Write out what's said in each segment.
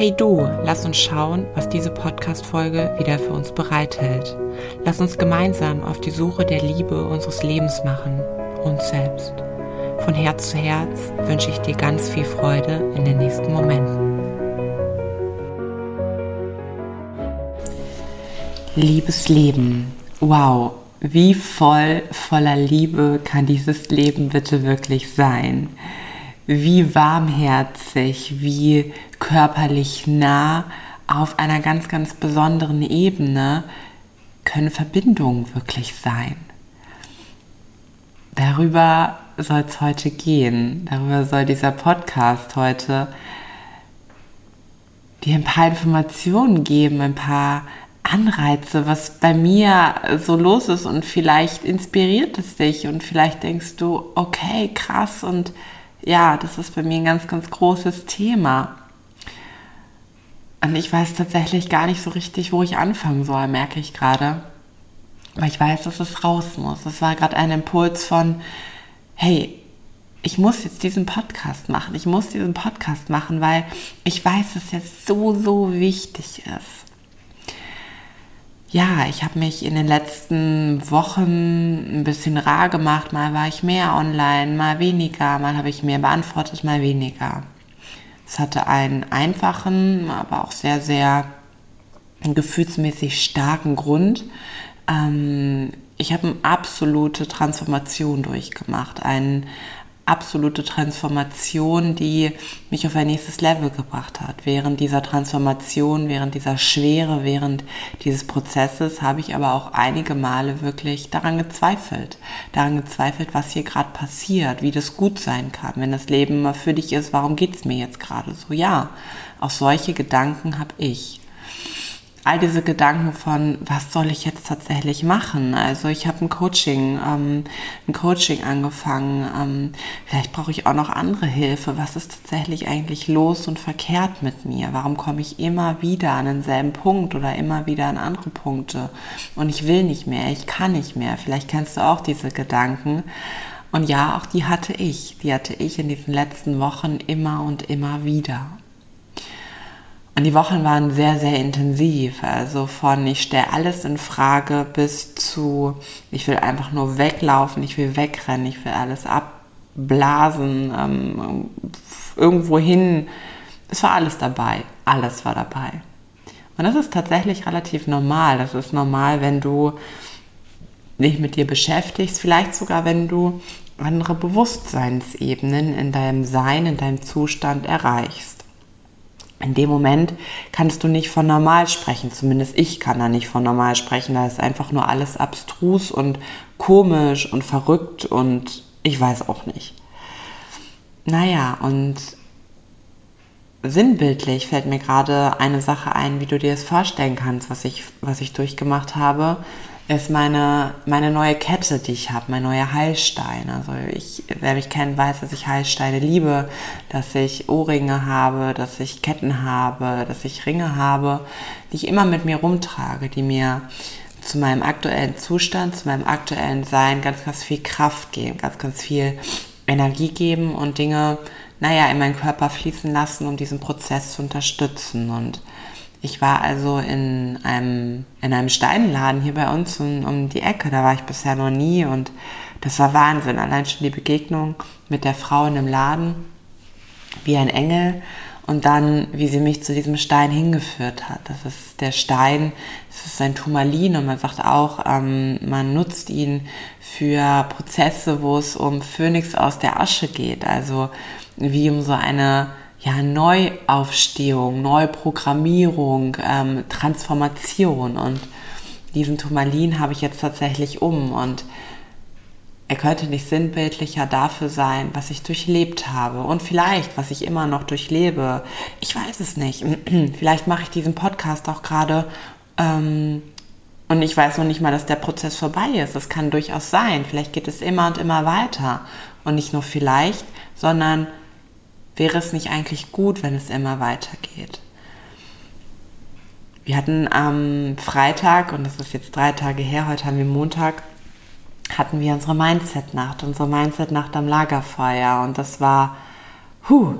Hey du, lass uns schauen, was diese Podcast-Folge wieder für uns bereithält. Lass uns gemeinsam auf die Suche der Liebe unseres Lebens machen, uns selbst. Von Herz zu Herz wünsche ich dir ganz viel Freude in den nächsten Momenten. Liebes Leben, wow, wie voll voller Liebe kann dieses Leben bitte wirklich sein? Wie warmherzig, wie körperlich nah auf einer ganz, ganz besonderen Ebene können Verbindungen wirklich sein. Darüber soll es heute gehen. Darüber soll dieser Podcast heute dir ein paar Informationen geben, ein paar Anreize, was bei mir so los ist und vielleicht inspiriert es dich und vielleicht denkst du, okay, krass und ja, das ist bei mir ein ganz, ganz großes Thema. Und ich weiß tatsächlich gar nicht so richtig, wo ich anfangen soll, merke ich gerade. Weil ich weiß, dass es raus muss. Das war gerade ein Impuls von, hey, ich muss jetzt diesen Podcast machen. Ich muss diesen Podcast machen, weil ich weiß, dass es jetzt so, so wichtig ist. Ja, ich habe mich in den letzten Wochen ein bisschen rar gemacht. Mal war ich mehr online, mal weniger, mal habe ich mehr beantwortet, mal weniger. Es hatte einen einfachen, aber auch sehr, sehr gefühlsmäßig starken Grund. Ähm, ich habe eine absolute Transformation durchgemacht, einen, absolute Transformation, die mich auf ein nächstes Level gebracht hat. Während dieser Transformation, während dieser Schwere, während dieses Prozesses habe ich aber auch einige Male wirklich daran gezweifelt. Daran gezweifelt, was hier gerade passiert, wie das gut sein kann. Wenn das Leben mal für dich ist, warum geht es mir jetzt gerade so? Ja, auch solche Gedanken habe ich all diese Gedanken von, was soll ich jetzt tatsächlich machen? Also ich habe ein Coaching, ähm, ein Coaching angefangen. Ähm, vielleicht brauche ich auch noch andere Hilfe. Was ist tatsächlich eigentlich los und verkehrt mit mir? Warum komme ich immer wieder an denselben Punkt oder immer wieder an andere Punkte? Und ich will nicht mehr, ich kann nicht mehr. Vielleicht kennst du auch diese Gedanken. Und ja, auch die hatte ich. Die hatte ich in diesen letzten Wochen immer und immer wieder. Und die Wochen waren sehr, sehr intensiv. Also von ich stelle alles in Frage bis zu ich will einfach nur weglaufen, ich will wegrennen, ich will alles abblasen, ähm, irgendwo hin. Es war alles dabei. Alles war dabei. Und das ist tatsächlich relativ normal. Das ist normal, wenn du dich mit dir beschäftigst, vielleicht sogar wenn du andere Bewusstseinsebenen in deinem Sein, in deinem Zustand erreichst in dem Moment kannst du nicht von normal sprechen. Zumindest ich kann da nicht von normal sprechen. Da ist einfach nur alles abstrus und komisch und verrückt und ich weiß auch nicht. Naja, und sinnbildlich fällt mir gerade eine Sache ein, wie du dir das vorstellen kannst, was ich, was ich durchgemacht habe ist meine, meine neue Kette, die ich habe, mein neuer Heilstein. Also ich, wer mich kennt, weiß, dass ich Heilsteine liebe, dass ich Ohrringe habe, dass ich Ketten habe, dass ich Ringe habe, die ich immer mit mir rumtrage, die mir zu meinem aktuellen Zustand, zu meinem aktuellen Sein ganz, ganz viel Kraft geben, ganz, ganz viel Energie geben und Dinge, naja, in meinen Körper fließen lassen, um diesen Prozess zu unterstützen. Und ich war also in einem, in einem Steinladen hier bei uns um, um die Ecke. Da war ich bisher noch nie und das war Wahnsinn. Allein schon die Begegnung mit der Frau in dem Laden, wie ein Engel. Und dann, wie sie mich zu diesem Stein hingeführt hat. Das ist der Stein, das ist ein Turmalin und man sagt auch, ähm, man nutzt ihn für Prozesse, wo es um Phönix aus der Asche geht. Also wie um so eine ja, Neuaufstehung, Neuprogrammierung, ähm, Transformation. Und diesen Turmalin habe ich jetzt tatsächlich um und er könnte nicht sinnbildlicher dafür sein, was ich durchlebt habe und vielleicht, was ich immer noch durchlebe. Ich weiß es nicht. vielleicht mache ich diesen Podcast auch gerade ähm, und ich weiß noch nicht mal, dass der Prozess vorbei ist. Das kann durchaus sein. Vielleicht geht es immer und immer weiter. Und nicht nur vielleicht, sondern wäre es nicht eigentlich gut, wenn es immer weitergeht? Wir hatten am Freitag, und das ist jetzt drei Tage her, heute haben wir Montag, hatten wir unsere Mindset-Nacht, unsere Mindset-Nacht am Lagerfeuer. Und das war, huh,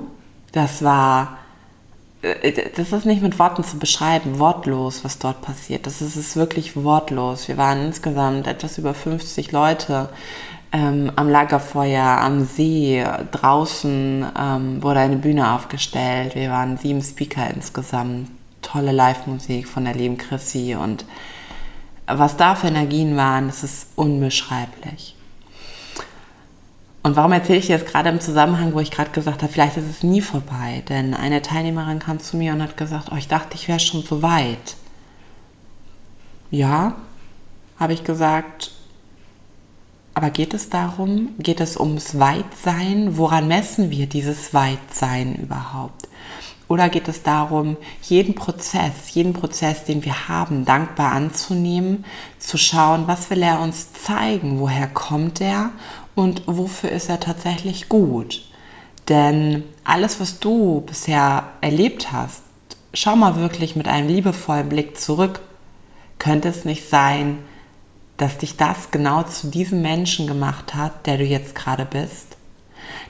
das war äh, das ist nicht mit Worten zu beschreiben, wortlos, was dort passiert. Das ist, ist wirklich wortlos. Wir waren insgesamt etwas über 50 Leute ähm, am Lagerfeuer, am See, draußen ähm, wurde eine Bühne aufgestellt. Wir waren sieben Speaker insgesamt. Tolle Live-Musik von der lieben Chrissy und was da für Energien waren, das ist unbeschreiblich. Und warum erzähle ich jetzt gerade im Zusammenhang, wo ich gerade gesagt habe, vielleicht ist es nie vorbei? Denn eine Teilnehmerin kam zu mir und hat gesagt, oh, ich dachte, ich wäre schon so weit. Ja, habe ich gesagt, aber geht es darum, geht es ums Weitsein? Woran messen wir dieses Weitsein überhaupt? Oder geht es darum, jeden Prozess, jeden Prozess, den wir haben, dankbar anzunehmen, zu schauen, was will er uns zeigen, woher kommt er und wofür ist er tatsächlich gut? Denn alles, was du bisher erlebt hast, schau mal wirklich mit einem liebevollen Blick zurück. Könnte es nicht sein, dass dich das genau zu diesem Menschen gemacht hat, der du jetzt gerade bist?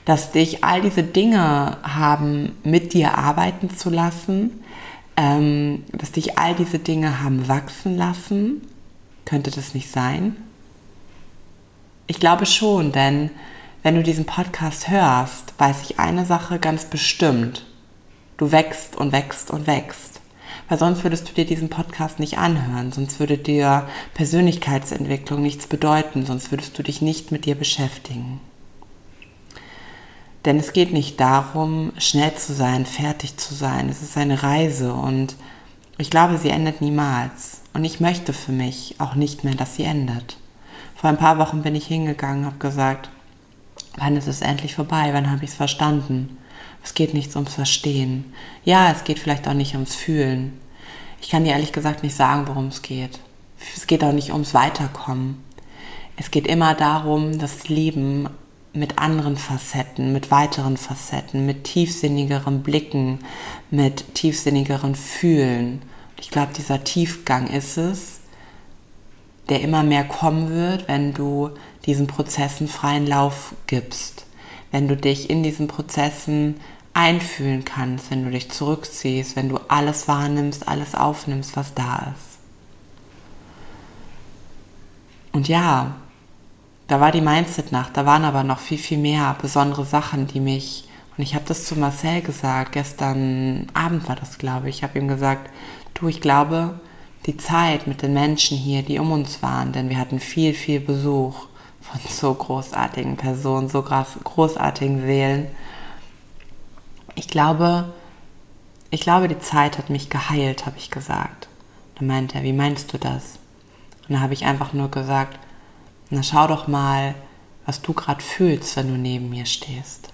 Dass dich all diese Dinge haben mit dir arbeiten zu lassen, ähm, dass dich all diese Dinge haben wachsen lassen? Könnte das nicht sein? Ich glaube schon, denn wenn du diesen Podcast hörst, weiß ich eine Sache ganz bestimmt. Du wächst und wächst und wächst. Weil sonst würdest du dir diesen Podcast nicht anhören, sonst würde dir Persönlichkeitsentwicklung nichts bedeuten, sonst würdest du dich nicht mit dir beschäftigen. Denn es geht nicht darum, schnell zu sein, fertig zu sein. Es ist eine Reise und ich glaube, sie endet niemals. Und ich möchte für mich auch nicht mehr, dass sie endet. Vor ein paar Wochen bin ich hingegangen, habe gesagt, wann ist es endlich vorbei, wann habe ich es verstanden? Es geht nicht ums Verstehen. Ja, es geht vielleicht auch nicht ums Fühlen. Ich kann dir ehrlich gesagt nicht sagen, worum es geht. Es geht auch nicht ums Weiterkommen. Es geht immer darum, das Leben mit anderen Facetten, mit weiteren Facetten, mit tiefsinnigeren Blicken, mit tiefsinnigeren Fühlen. Ich glaube, dieser Tiefgang ist es, der immer mehr kommen wird, wenn du diesen Prozessen freien Lauf gibst, wenn du dich in diesen Prozessen einfühlen kannst, wenn du dich zurückziehst, wenn du alles wahrnimmst, alles aufnimmst, was da ist. Und ja, da war die Mindset-Nacht, da waren aber noch viel, viel mehr besondere Sachen, die mich, und ich habe das zu Marcel gesagt, gestern Abend war das, glaube ich, ich habe ihm gesagt, du, ich glaube, die Zeit mit den Menschen hier, die um uns waren, denn wir hatten viel, viel Besuch von so großartigen Personen, so großartigen Seelen. Ich glaube, ich glaube, die Zeit hat mich geheilt, habe ich gesagt. Dann meinte er, wie meinst du das? Und dann habe ich einfach nur gesagt, na schau doch mal, was du gerade fühlst, wenn du neben mir stehst.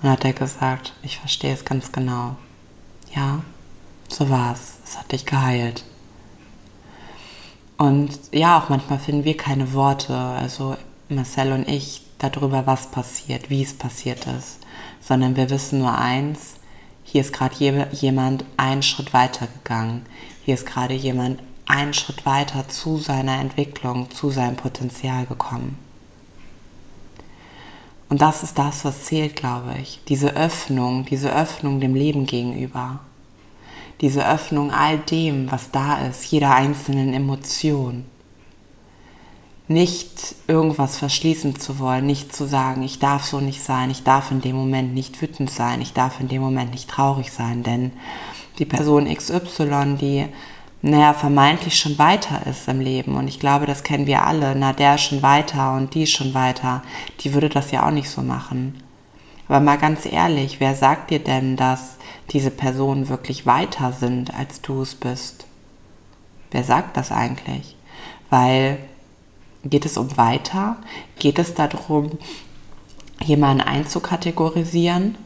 Und hat er gesagt, ich verstehe es ganz genau. Ja, so war's. Es hat dich geheilt. Und ja, auch manchmal finden wir keine Worte, also Marcel und ich, darüber, was passiert, wie es passiert ist, sondern wir wissen nur eins, hier ist gerade jemand einen Schritt weiter gegangen. Hier ist gerade jemand einen Schritt weiter zu seiner Entwicklung, zu seinem Potenzial gekommen. Und das ist das, was zählt, glaube ich. Diese Öffnung, diese Öffnung dem Leben gegenüber diese Öffnung all dem, was da ist, jeder einzelnen Emotion. Nicht irgendwas verschließen zu wollen, nicht zu sagen, ich darf so nicht sein, ich darf in dem Moment nicht wütend sein, ich darf in dem Moment nicht traurig sein, denn die Person XY, die naja, vermeintlich schon weiter ist im Leben. Und ich glaube, das kennen wir alle. Na, der schon weiter und die schon weiter. Die würde das ja auch nicht so machen. Aber mal ganz ehrlich, wer sagt dir denn, dass diese Personen wirklich weiter sind, als du es bist. Wer sagt das eigentlich? Weil geht es um weiter? Geht es darum, jemanden einzukategorisieren?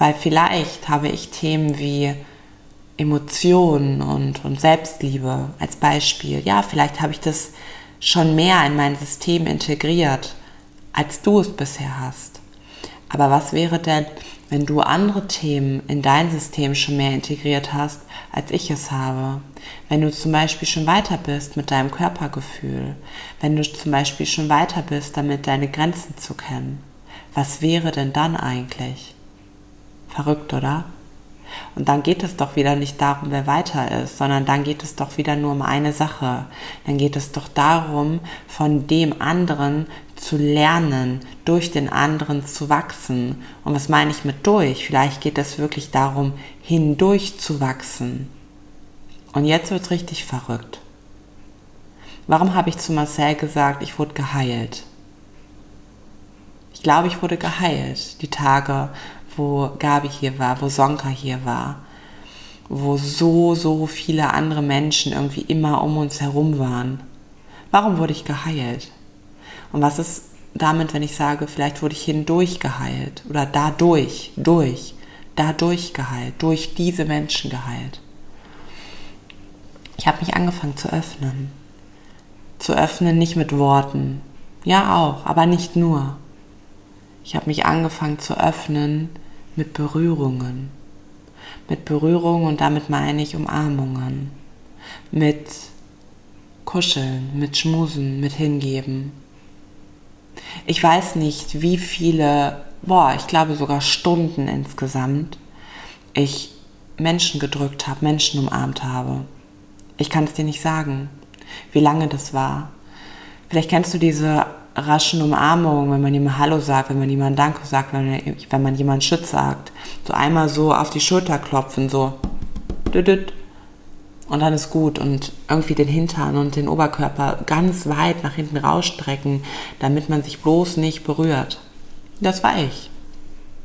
Weil vielleicht habe ich Themen wie Emotionen und, und Selbstliebe als Beispiel. Ja, vielleicht habe ich das schon mehr in mein System integriert, als du es bisher hast. Aber was wäre denn, wenn du andere Themen in dein System schon mehr integriert hast, als ich es habe. Wenn du zum Beispiel schon weiter bist mit deinem Körpergefühl. Wenn du zum Beispiel schon weiter bist, damit deine Grenzen zu kennen. Was wäre denn dann eigentlich? Verrückt, oder? Und dann geht es doch wieder nicht darum, wer weiter ist, sondern dann geht es doch wieder nur um eine Sache. Dann geht es doch darum, von dem anderen zu lernen, durch den anderen zu wachsen. Und was meine ich mit durch? Vielleicht geht es wirklich darum, hindurch zu wachsen. Und jetzt wird es richtig verrückt. Warum habe ich zu Marcel gesagt, ich wurde geheilt? Ich glaube, ich wurde geheilt. Die Tage, wo Gabi hier war, wo Sonka hier war, wo so, so viele andere Menschen irgendwie immer um uns herum waren. Warum wurde ich geheilt? Und was ist damit, wenn ich sage, vielleicht wurde ich hindurch geheilt oder dadurch, durch, dadurch geheilt, durch diese Menschen geheilt? Ich habe mich angefangen zu öffnen. Zu öffnen nicht mit Worten. Ja auch, aber nicht nur. Ich habe mich angefangen zu öffnen mit Berührungen. Mit Berührungen und damit meine ich Umarmungen. Mit Kuscheln, mit Schmusen, mit Hingeben. Ich weiß nicht, wie viele, boah, ich glaube sogar Stunden insgesamt, ich Menschen gedrückt habe, Menschen umarmt habe. Ich kann es dir nicht sagen, wie lange das war. Vielleicht kennst du diese raschen Umarmungen, wenn man jemand Hallo sagt, wenn man jemand Danke sagt, wenn, wenn man jemand Schütz sagt. So einmal so auf die Schulter klopfen, so. Und dann ist gut. Und irgendwie den Hintern und den Oberkörper ganz weit nach hinten rausstrecken, damit man sich bloß nicht berührt. Das war ich.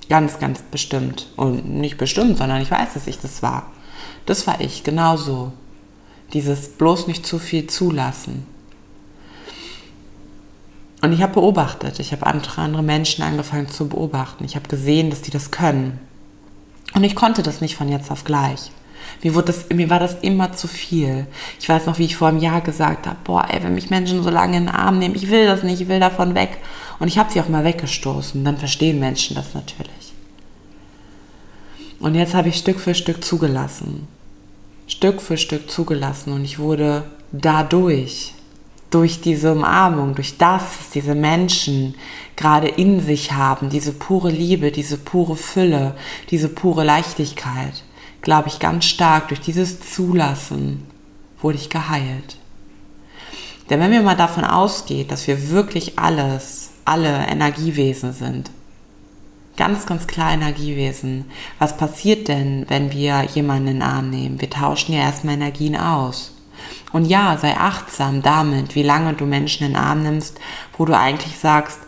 Ganz, ganz bestimmt. Und nicht bestimmt, sondern ich weiß, dass ich das war. Das war ich, genauso. Dieses bloß nicht zu viel zulassen. Und ich habe beobachtet, ich habe andere, andere Menschen angefangen zu beobachten. Ich habe gesehen, dass die das können. Und ich konnte das nicht von jetzt auf gleich. Mir, wurde das, mir war das immer zu viel. Ich weiß noch, wie ich vor einem Jahr gesagt habe, boah, ey, wenn mich Menschen so lange in den Arm nehmen, ich will das nicht, ich will davon weg. Und ich habe sie auch mal weggestoßen. Dann verstehen Menschen das natürlich. Und jetzt habe ich Stück für Stück zugelassen. Stück für Stück zugelassen. Und ich wurde dadurch durch diese Umarmung, durch das, was diese Menschen gerade in sich haben, diese pure Liebe, diese pure Fülle, diese pure Leichtigkeit, glaube ich ganz stark, durch dieses Zulassen wurde ich geheilt. Denn wenn wir mal davon ausgehen, dass wir wirklich alles, alle Energiewesen sind, ganz, ganz klar Energiewesen, was passiert denn, wenn wir jemanden in den Arm nehmen? Wir tauschen ja erstmal Energien aus. Und ja, sei achtsam damit, wie lange du Menschen in den Arm nimmst, wo du eigentlich sagst,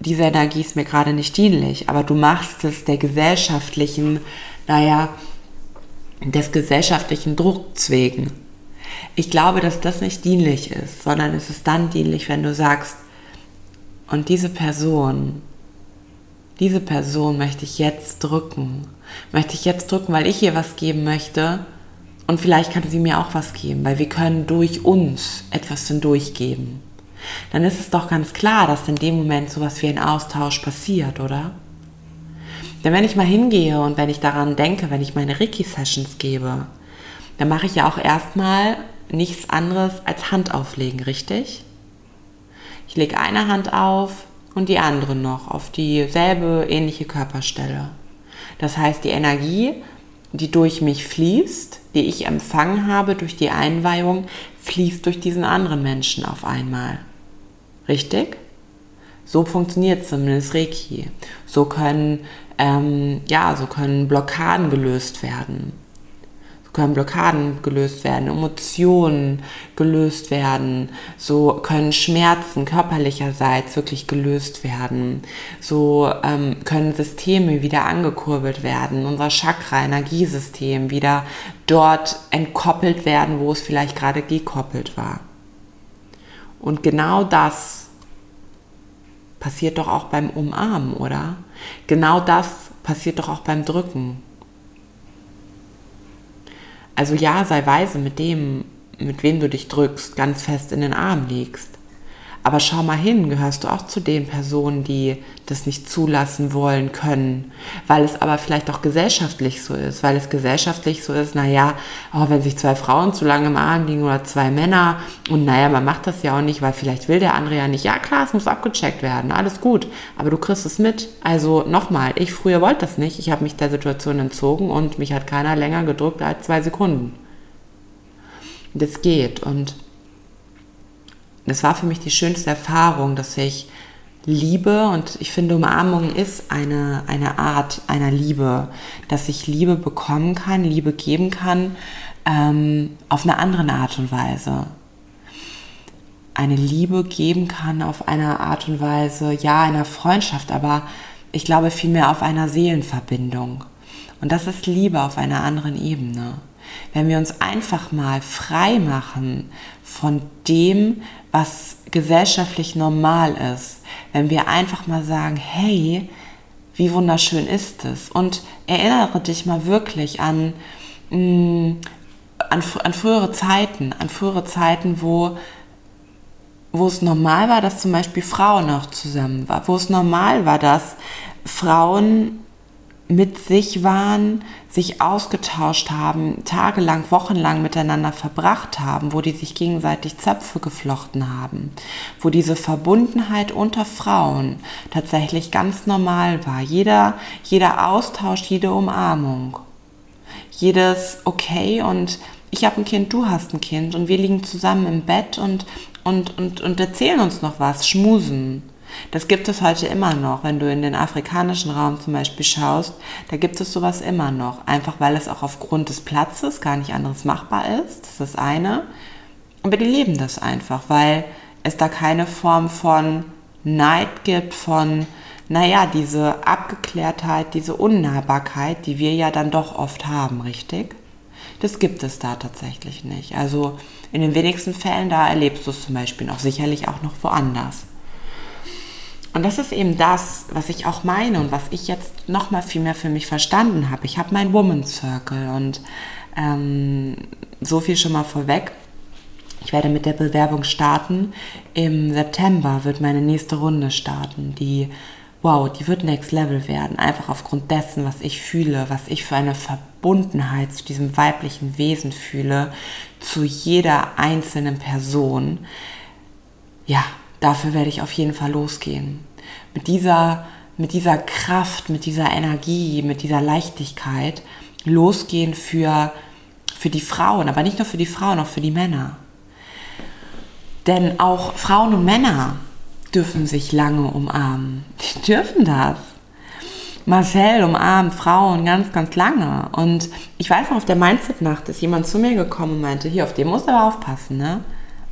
diese Energie ist mir gerade nicht dienlich, aber du machst es der gesellschaftlichen, naja, des gesellschaftlichen Drucks wegen. Ich glaube, dass das nicht dienlich ist, sondern es ist dann dienlich, wenn du sagst, und diese Person, diese Person möchte ich jetzt drücken. Möchte ich jetzt drücken, weil ich ihr was geben möchte und vielleicht kann sie mir auch was geben, weil wir können durch uns etwas hindurchgeben. Dann ist es doch ganz klar, dass in dem Moment sowas wie ein Austausch passiert, oder? Denn wenn ich mal hingehe und wenn ich daran denke, wenn ich meine Reiki-Sessions gebe, dann mache ich ja auch erstmal nichts anderes als Hand auflegen, richtig? Ich lege eine Hand auf und die andere noch auf dieselbe ähnliche Körperstelle. Das heißt, die Energie, die durch mich fließt, die ich empfangen habe durch die Einweihung, fließt durch diesen anderen Menschen auf einmal. Richtig? So funktioniert zumindest Reiki. So können, ähm, ja, so können Blockaden gelöst werden können Blockaden gelöst werden, Emotionen gelöst werden, so können Schmerzen körperlicherseits wirklich gelöst werden, so ähm, können Systeme wieder angekurbelt werden, unser Chakra-Energiesystem wieder dort entkoppelt werden, wo es vielleicht gerade gekoppelt war. Und genau das passiert doch auch beim Umarmen, oder? Genau das passiert doch auch beim Drücken. Also ja, sei weise mit dem, mit wem du dich drückst, ganz fest in den Arm legst. Aber schau mal hin, gehörst du auch zu den Personen, die das nicht zulassen wollen können, weil es aber vielleicht auch gesellschaftlich so ist, weil es gesellschaftlich so ist, naja, oh, wenn sich zwei Frauen zu lange im Arm liegen oder zwei Männer und naja, man macht das ja auch nicht, weil vielleicht will der andere ja nicht. Ja klar, es muss abgecheckt werden, alles gut, aber du kriegst es mit. Also nochmal, ich früher wollte das nicht, ich habe mich der Situation entzogen und mich hat keiner länger gedrückt als zwei Sekunden. Das geht und das war für mich die schönste Erfahrung, dass ich Liebe und ich finde, Umarmung ist eine, eine Art einer Liebe, dass ich Liebe bekommen kann, Liebe geben kann, ähm, auf eine andere Art und Weise. Eine Liebe geben kann auf eine Art und Weise, ja, einer Freundschaft, aber ich glaube vielmehr auf einer Seelenverbindung. Und das ist Liebe auf einer anderen Ebene. Wenn wir uns einfach mal frei machen von dem, was gesellschaftlich normal ist, wenn wir einfach mal sagen, hey, wie wunderschön ist es? Und erinnere dich mal wirklich an, mh, mm, an, an frühere Zeiten, an frühere Zeiten, wo wo es normal war, dass zum Beispiel Frauen auch zusammen waren, wo es normal war, dass Frauen mit sich waren, sich ausgetauscht haben, tagelang, wochenlang miteinander verbracht haben, wo die sich gegenseitig Zöpfe geflochten haben, wo diese Verbundenheit unter Frauen tatsächlich ganz normal war. Jeder, jeder Austausch, jede Umarmung, jedes Okay und ich habe ein Kind, du hast ein Kind und wir liegen zusammen im Bett und, und, und, und erzählen uns noch was, schmusen. Das gibt es heute immer noch. Wenn du in den afrikanischen Raum zum Beispiel schaust, da gibt es sowas immer noch. Einfach weil es auch aufgrund des Platzes gar nicht anderes machbar ist. Das ist das eine. Aber die leben das einfach, weil es da keine Form von Neid gibt, von, naja, diese Abgeklärtheit, diese Unnahbarkeit, die wir ja dann doch oft haben, richtig? Das gibt es da tatsächlich nicht. Also in den wenigsten Fällen, da erlebst du es zum Beispiel noch sicherlich auch noch woanders. Und das ist eben das, was ich auch meine und was ich jetzt noch mal viel mehr für mich verstanden habe. Ich habe meinen Woman's Circle und ähm, so viel schon mal vorweg. Ich werde mit der Bewerbung starten. Im September wird meine nächste Runde starten, die wow, die wird next level werden, einfach aufgrund dessen, was ich fühle, was ich für eine Verbundenheit zu diesem weiblichen Wesen fühle, zu jeder einzelnen Person. Ja, dafür werde ich auf jeden Fall losgehen. Mit dieser, mit dieser Kraft, mit dieser Energie, mit dieser Leichtigkeit losgehen für, für die Frauen, aber nicht nur für die Frauen, auch für die Männer. Denn auch Frauen und Männer dürfen sich lange umarmen. Die dürfen das. Marcel umarmt Frauen ganz, ganz lange. Und ich weiß noch, auf der Mindset-Nacht ist jemand zu mir gekommen und meinte, hier, auf den musst du aber aufpassen, ne?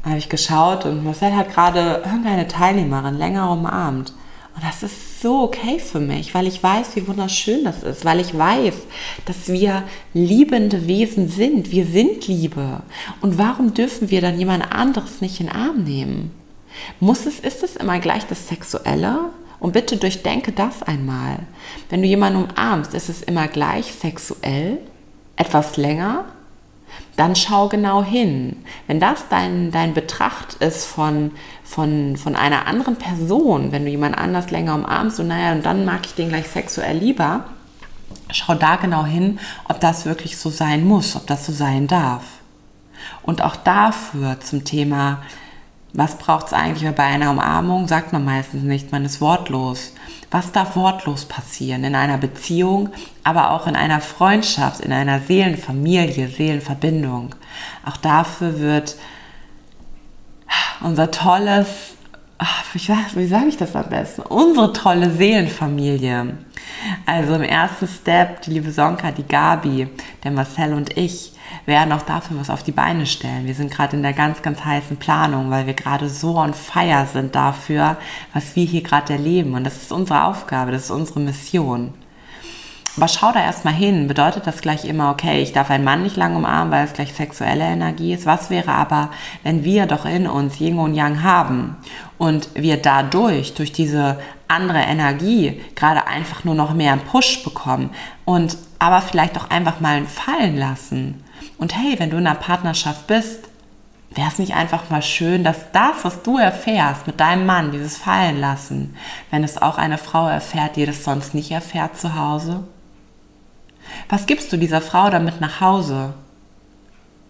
Habe ich geschaut und Marcel hat gerade irgendeine Teilnehmerin länger umarmt. Und das ist so okay für mich, weil ich weiß, wie wunderschön das ist, weil ich weiß, dass wir liebende Wesen sind. Wir sind Liebe. Und warum dürfen wir dann jemand anderes nicht in den Arm nehmen? Muss es, ist es immer gleich das Sexuelle? Und bitte durchdenke das einmal. Wenn du jemanden umarmst, ist es immer gleich sexuell, etwas länger dann schau genau hin. Wenn das dein, dein Betracht ist von, von, von einer anderen Person, wenn du jemand anders länger umarmst und naja, und dann mag ich den gleich sexuell lieber, schau da genau hin, ob das wirklich so sein muss, ob das so sein darf. Und auch dafür zum Thema, was braucht es eigentlich bei einer Umarmung, sagt man meistens nicht, man ist wortlos. Was darf wortlos passieren in einer Beziehung, aber auch in einer Freundschaft, in einer Seelenfamilie, Seelenverbindung? Auch dafür wird unser tolles, wie sage ich das am besten? Unsere tolle Seelenfamilie. Also im ersten Step die liebe Sonka, die Gabi, der Marcel und ich werden auch dafür was auf die Beine stellen. Wir sind gerade in der ganz, ganz heißen Planung, weil wir gerade so on fire sind dafür, was wir hier gerade erleben. Und das ist unsere Aufgabe, das ist unsere Mission. Aber schau da erstmal hin. Bedeutet das gleich immer, okay, ich darf einen Mann nicht lang umarmen, weil es gleich sexuelle Energie ist? Was wäre aber, wenn wir doch in uns Yin und Yang haben und wir dadurch, durch diese andere Energie, gerade einfach nur noch mehr einen Push bekommen und aber vielleicht auch einfach mal fallen lassen? Und hey, wenn du in einer Partnerschaft bist, wäre es nicht einfach mal schön, dass das, was du erfährst mit deinem Mann, dieses Fallen lassen, wenn es auch eine Frau erfährt, die das sonst nicht erfährt zu Hause? Was gibst du dieser Frau damit nach Hause?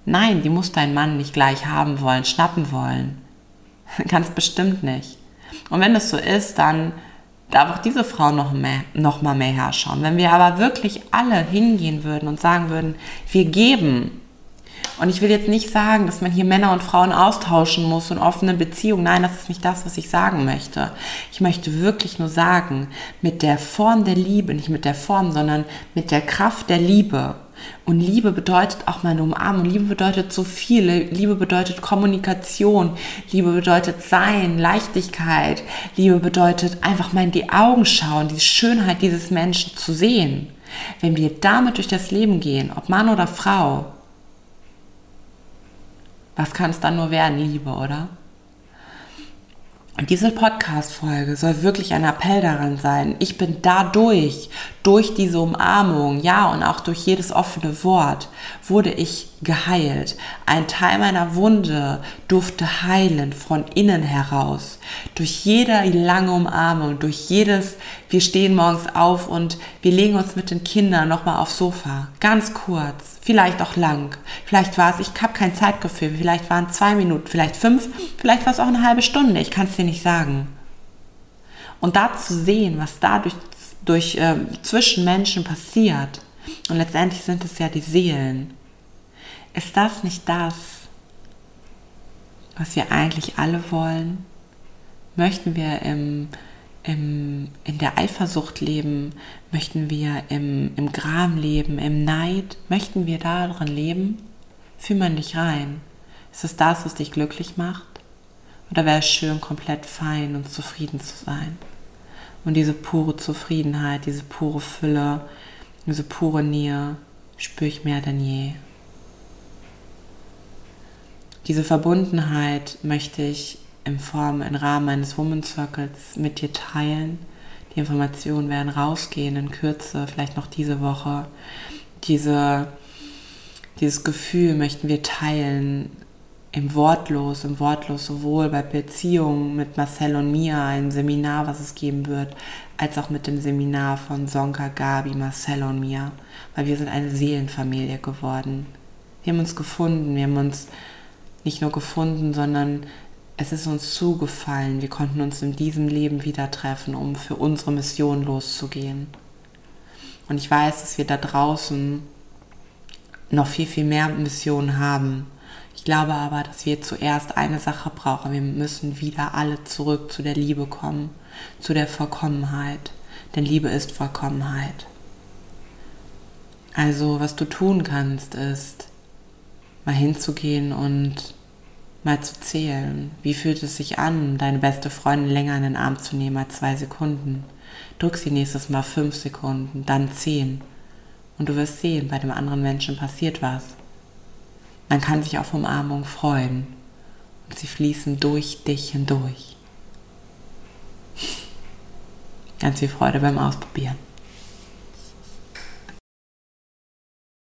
Nein, die muss dein Mann nicht gleich haben wollen, schnappen wollen. Ganz bestimmt nicht. Und wenn das so ist, dann darf auch diese Frau noch, mehr, noch mal mehr herschauen. Wenn wir aber wirklich alle hingehen würden und sagen würden, wir geben, und ich will jetzt nicht sagen, dass man hier Männer und Frauen austauschen muss und offene Beziehungen. Nein, das ist nicht das, was ich sagen möchte. Ich möchte wirklich nur sagen, mit der Form der Liebe, nicht mit der Form, sondern mit der Kraft der Liebe. Und Liebe bedeutet auch mal eine Umarmung. Liebe bedeutet so viele. Liebe bedeutet Kommunikation. Liebe bedeutet Sein, Leichtigkeit. Liebe bedeutet einfach mal in die Augen schauen, die Schönheit dieses Menschen zu sehen. Wenn wir damit durch das Leben gehen, ob Mann oder Frau, was kann es dann nur werden? Liebe, oder? Und diese Podcast-Folge soll wirklich ein Appell daran sein. Ich bin dadurch, durch diese Umarmung, ja, und auch durch jedes offene Wort, wurde ich geheilt. Ein Teil meiner Wunde durfte heilen von innen heraus. Durch jede lange Umarmung, durch jedes, wir stehen morgens auf und wir legen uns mit den Kindern nochmal aufs Sofa. Ganz kurz, vielleicht auch lang. Vielleicht war es, ich habe kein Zeitgefühl, vielleicht waren zwei Minuten, vielleicht fünf, vielleicht war es auch eine halbe Stunde, ich kann es dir nicht sagen. Und da zu sehen, was dadurch durch, äh, zwischen Menschen passiert, und letztendlich sind es ja die Seelen, ist das nicht das, was wir eigentlich alle wollen? Möchten wir im, im, in der Eifersucht leben? Möchten wir im, im Gram leben, im Neid? Möchten wir darin leben? Fühl man dich rein. Ist es das, was dich glücklich macht? Oder wäre es schön, komplett fein und zufrieden zu sein? Und diese pure Zufriedenheit, diese pure Fülle, diese pure Nähe spüre ich mehr denn je. Diese Verbundenheit möchte ich in Form, im Rahmen eines Woman Circles mit dir teilen. Die Informationen werden rausgehen in Kürze, vielleicht noch diese Woche. Diese, dieses Gefühl möchten wir teilen im Wortlos, im Wortlos sowohl bei Beziehungen mit Marcel und Mia, ein Seminar, was es geben wird, als auch mit dem Seminar von Sonka, Gabi, Marcel und Mia, weil wir sind eine Seelenfamilie geworden. Wir haben uns gefunden, wir haben uns nicht nur gefunden, sondern es ist uns zugefallen. Wir konnten uns in diesem Leben wieder treffen, um für unsere Mission loszugehen. Und ich weiß, dass wir da draußen noch viel, viel mehr Missionen haben. Ich glaube aber, dass wir zuerst eine Sache brauchen. Wir müssen wieder alle zurück zu der Liebe kommen, zu der Vollkommenheit. Denn Liebe ist Vollkommenheit. Also, was du tun kannst, ist, mal hinzugehen und mal zu zählen. Wie fühlt es sich an, deine beste Freundin länger in den Arm zu nehmen als zwei Sekunden? Drück sie nächstes Mal fünf Sekunden, dann zehn. Und du wirst sehen, bei dem anderen Menschen passiert was. Man kann sich auf Umarmung freuen. Und sie fließen durch dich hindurch. Ganz viel Freude beim Ausprobieren.